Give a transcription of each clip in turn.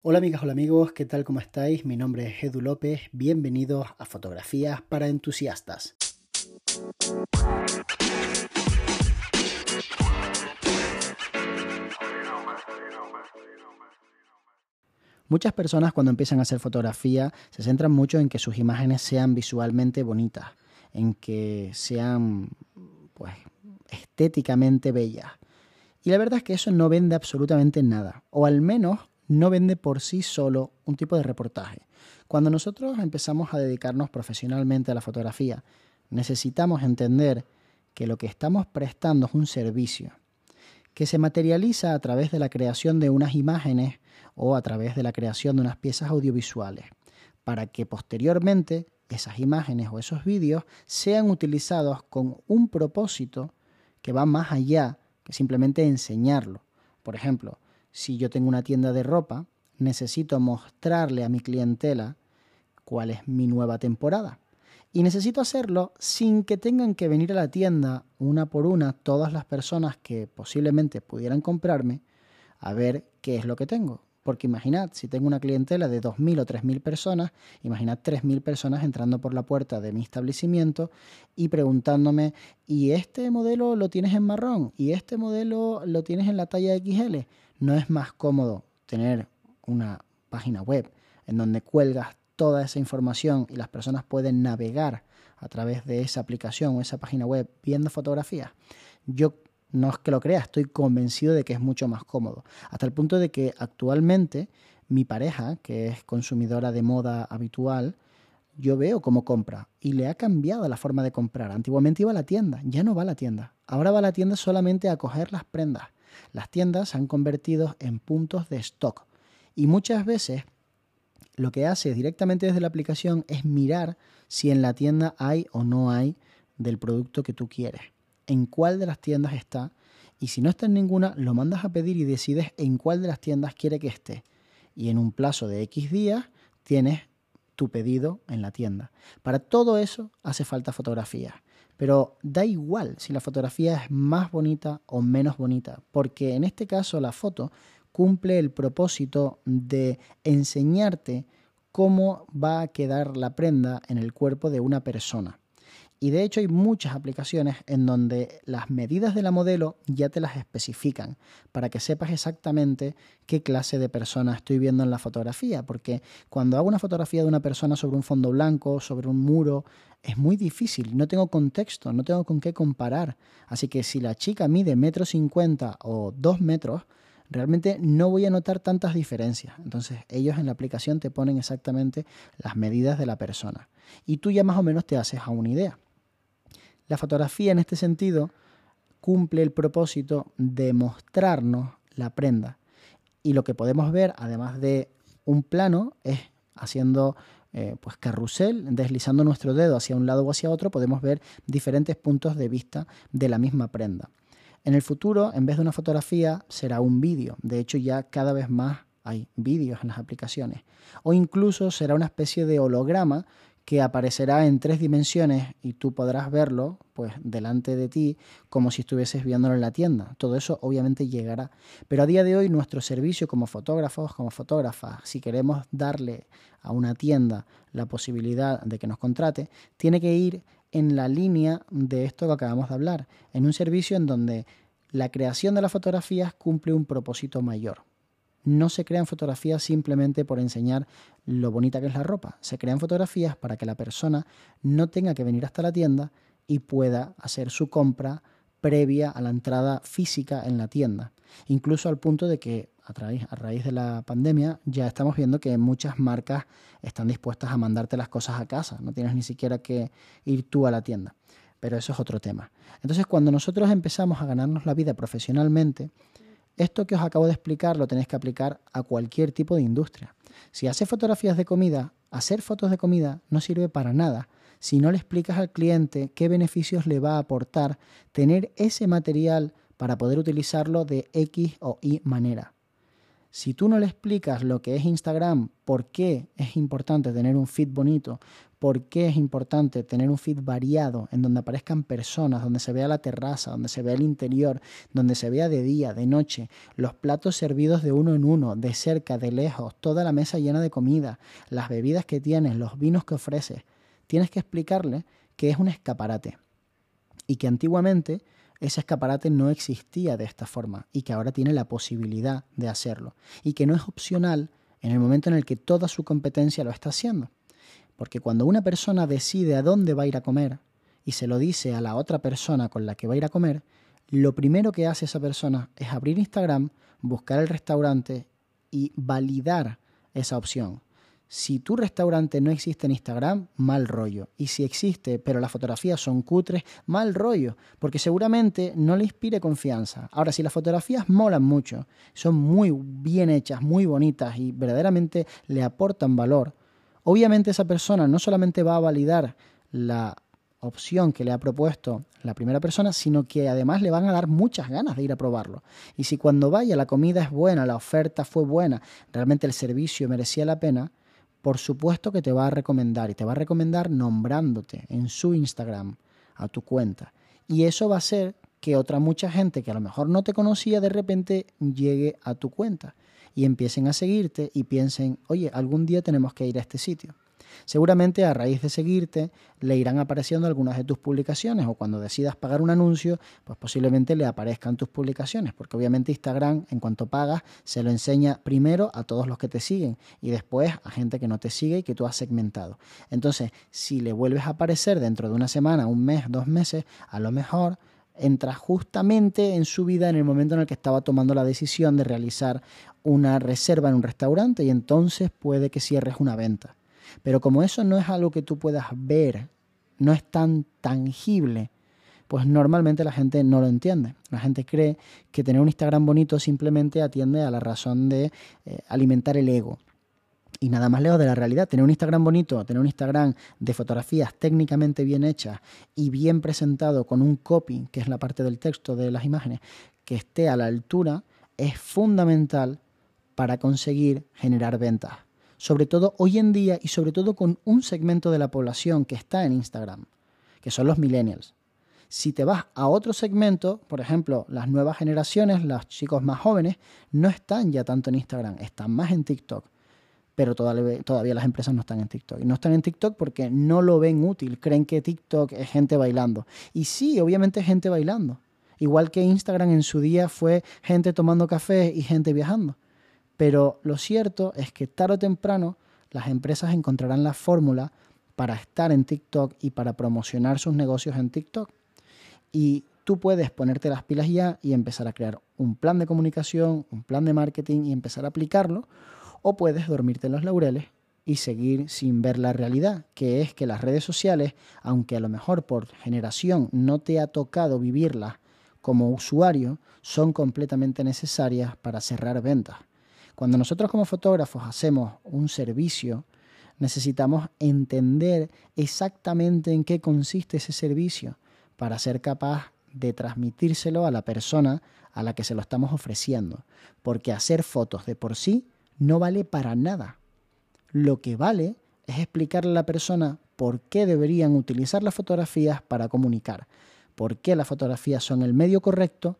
Hola amigas, hola amigos, ¿qué tal? ¿Cómo estáis? Mi nombre es Edu López, bienvenidos a Fotografías para Entusiastas. Muchas personas cuando empiezan a hacer fotografía se centran mucho en que sus imágenes sean visualmente bonitas, en que sean pues estéticamente bellas. Y la verdad es que eso no vende absolutamente nada, o al menos no vende por sí solo un tipo de reportaje. Cuando nosotros empezamos a dedicarnos profesionalmente a la fotografía, necesitamos entender que lo que estamos prestando es un servicio que se materializa a través de la creación de unas imágenes o a través de la creación de unas piezas audiovisuales, para que posteriormente esas imágenes o esos vídeos sean utilizados con un propósito que va más allá que simplemente enseñarlo. Por ejemplo, si yo tengo una tienda de ropa, necesito mostrarle a mi clientela cuál es mi nueva temporada. Y necesito hacerlo sin que tengan que venir a la tienda una por una todas las personas que posiblemente pudieran comprarme a ver qué es lo que tengo. Porque imaginad, si tengo una clientela de 2.000 o 3.000 personas, imaginad 3.000 personas entrando por la puerta de mi establecimiento y preguntándome, ¿y este modelo lo tienes en marrón? ¿Y este modelo lo tienes en la talla XL? ¿No es más cómodo tener una página web en donde cuelgas toda esa información y las personas pueden navegar a través de esa aplicación o esa página web viendo fotografías? Yo no es que lo crea, estoy convencido de que es mucho más cómodo. Hasta el punto de que actualmente mi pareja, que es consumidora de moda habitual, yo veo cómo compra y le ha cambiado la forma de comprar. Antiguamente iba a la tienda, ya no va a la tienda. Ahora va a la tienda solamente a coger las prendas. Las tiendas se han convertido en puntos de stock y muchas veces lo que hace directamente desde la aplicación es mirar si en la tienda hay o no hay del producto que tú quieres en cuál de las tiendas está y si no está en ninguna, lo mandas a pedir y decides en cuál de las tiendas quiere que esté. Y en un plazo de X días tienes tu pedido en la tienda. Para todo eso hace falta fotografía. Pero da igual si la fotografía es más bonita o menos bonita, porque en este caso la foto cumple el propósito de enseñarte cómo va a quedar la prenda en el cuerpo de una persona. Y de hecho hay muchas aplicaciones en donde las medidas de la modelo ya te las especifican para que sepas exactamente qué clase de persona estoy viendo en la fotografía. Porque cuando hago una fotografía de una persona sobre un fondo blanco, sobre un muro, es muy difícil. No tengo contexto, no tengo con qué comparar. Así que si la chica mide metro cincuenta o dos metros, realmente no voy a notar tantas diferencias. Entonces ellos en la aplicación te ponen exactamente las medidas de la persona. Y tú ya más o menos te haces a una idea. La fotografía en este sentido cumple el propósito de mostrarnos la prenda. Y lo que podemos ver, además de un plano, es haciendo eh, pues carrusel, deslizando nuestro dedo hacia un lado o hacia otro, podemos ver diferentes puntos de vista de la misma prenda. En el futuro, en vez de una fotografía, será un vídeo. De hecho, ya cada vez más hay vídeos en las aplicaciones. O incluso será una especie de holograma que aparecerá en tres dimensiones y tú podrás verlo pues delante de ti como si estuvieses viéndolo en la tienda. Todo eso obviamente llegará. Pero a día de hoy nuestro servicio como fotógrafos, como fotógrafas, si queremos darle a una tienda la posibilidad de que nos contrate, tiene que ir en la línea de esto que acabamos de hablar, en un servicio en donde la creación de las fotografías cumple un propósito mayor. No se crean fotografías simplemente por enseñar lo bonita que es la ropa. Se crean fotografías para que la persona no tenga que venir hasta la tienda y pueda hacer su compra previa a la entrada física en la tienda. Incluso al punto de que a, a raíz de la pandemia ya estamos viendo que muchas marcas están dispuestas a mandarte las cosas a casa. No tienes ni siquiera que ir tú a la tienda. Pero eso es otro tema. Entonces cuando nosotros empezamos a ganarnos la vida profesionalmente, esto que os acabo de explicar lo tenéis que aplicar a cualquier tipo de industria. Si haces fotografías de comida, hacer fotos de comida no sirve para nada si no le explicas al cliente qué beneficios le va a aportar tener ese material para poder utilizarlo de X o Y manera. Si tú no le explicas lo que es Instagram, por qué es importante tener un feed bonito, por qué es importante tener un feed variado, en donde aparezcan personas, donde se vea la terraza, donde se vea el interior, donde se vea de día, de noche, los platos servidos de uno en uno, de cerca, de lejos, toda la mesa llena de comida, las bebidas que tienes, los vinos que ofreces, tienes que explicarle que es un escaparate. Y que antiguamente ese escaparate no existía de esta forma y que ahora tiene la posibilidad de hacerlo y que no es opcional en el momento en el que toda su competencia lo está haciendo. Porque cuando una persona decide a dónde va a ir a comer y se lo dice a la otra persona con la que va a ir a comer, lo primero que hace esa persona es abrir Instagram, buscar el restaurante y validar esa opción. Si tu restaurante no existe en Instagram, mal rollo. Y si existe, pero las fotografías son cutres, mal rollo, porque seguramente no le inspire confianza. Ahora, si las fotografías molan mucho, son muy bien hechas, muy bonitas y verdaderamente le aportan valor, obviamente esa persona no solamente va a validar la opción que le ha propuesto la primera persona, sino que además le van a dar muchas ganas de ir a probarlo. Y si cuando vaya la comida es buena, la oferta fue buena, realmente el servicio merecía la pena, por supuesto que te va a recomendar y te va a recomendar nombrándote en su Instagram a tu cuenta. Y eso va a hacer que otra mucha gente que a lo mejor no te conocía de repente llegue a tu cuenta y empiecen a seguirte y piensen, oye, algún día tenemos que ir a este sitio. Seguramente a raíz de seguirte le irán apareciendo algunas de tus publicaciones o cuando decidas pagar un anuncio, pues posiblemente le aparezcan tus publicaciones, porque obviamente Instagram en cuanto pagas se lo enseña primero a todos los que te siguen y después a gente que no te sigue y que tú has segmentado. Entonces, si le vuelves a aparecer dentro de una semana, un mes, dos meses, a lo mejor entra justamente en su vida en el momento en el que estaba tomando la decisión de realizar una reserva en un restaurante y entonces puede que cierres una venta. Pero como eso no es algo que tú puedas ver, no es tan tangible, pues normalmente la gente no lo entiende. La gente cree que tener un Instagram bonito simplemente atiende a la razón de eh, alimentar el ego. Y nada más lejos de la realidad, tener un Instagram bonito, tener un Instagram de fotografías técnicamente bien hechas y bien presentado con un copy, que es la parte del texto de las imágenes, que esté a la altura, es fundamental para conseguir generar ventas sobre todo hoy en día y sobre todo con un segmento de la población que está en Instagram, que son los millennials. Si te vas a otro segmento, por ejemplo, las nuevas generaciones, los chicos más jóvenes, no están ya tanto en Instagram, están más en TikTok. Pero todavía, las empresas no están en TikTok. No están en TikTok porque no lo ven útil, creen que TikTok es gente bailando. Y sí, obviamente es gente bailando. Igual que Instagram en su día fue gente tomando café y gente viajando. Pero lo cierto es que tarde o temprano las empresas encontrarán la fórmula para estar en TikTok y para promocionar sus negocios en TikTok. Y tú puedes ponerte las pilas ya y empezar a crear un plan de comunicación, un plan de marketing y empezar a aplicarlo. O puedes dormirte en los laureles y seguir sin ver la realidad, que es que las redes sociales, aunque a lo mejor por generación no te ha tocado vivirlas como usuario, son completamente necesarias para cerrar ventas. Cuando nosotros como fotógrafos hacemos un servicio, necesitamos entender exactamente en qué consiste ese servicio para ser capaz de transmitírselo a la persona a la que se lo estamos ofreciendo. Porque hacer fotos de por sí no vale para nada. Lo que vale es explicarle a la persona por qué deberían utilizar las fotografías para comunicar, por qué las fotografías son el medio correcto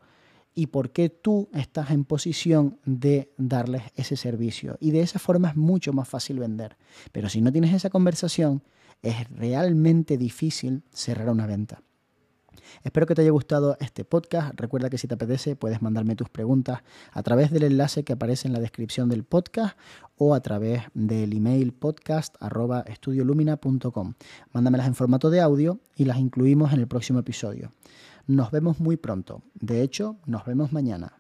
y por qué tú estás en posición de darles ese servicio. Y de esa forma es mucho más fácil vender. Pero si no tienes esa conversación, es realmente difícil cerrar una venta. Espero que te haya gustado este podcast. Recuerda que si te apetece puedes mandarme tus preguntas a través del enlace que aparece en la descripción del podcast o a través del email podcast.estudiolumina.com. Mándamelas en formato de audio y las incluimos en el próximo episodio. Nos vemos muy pronto. De hecho, nos vemos mañana.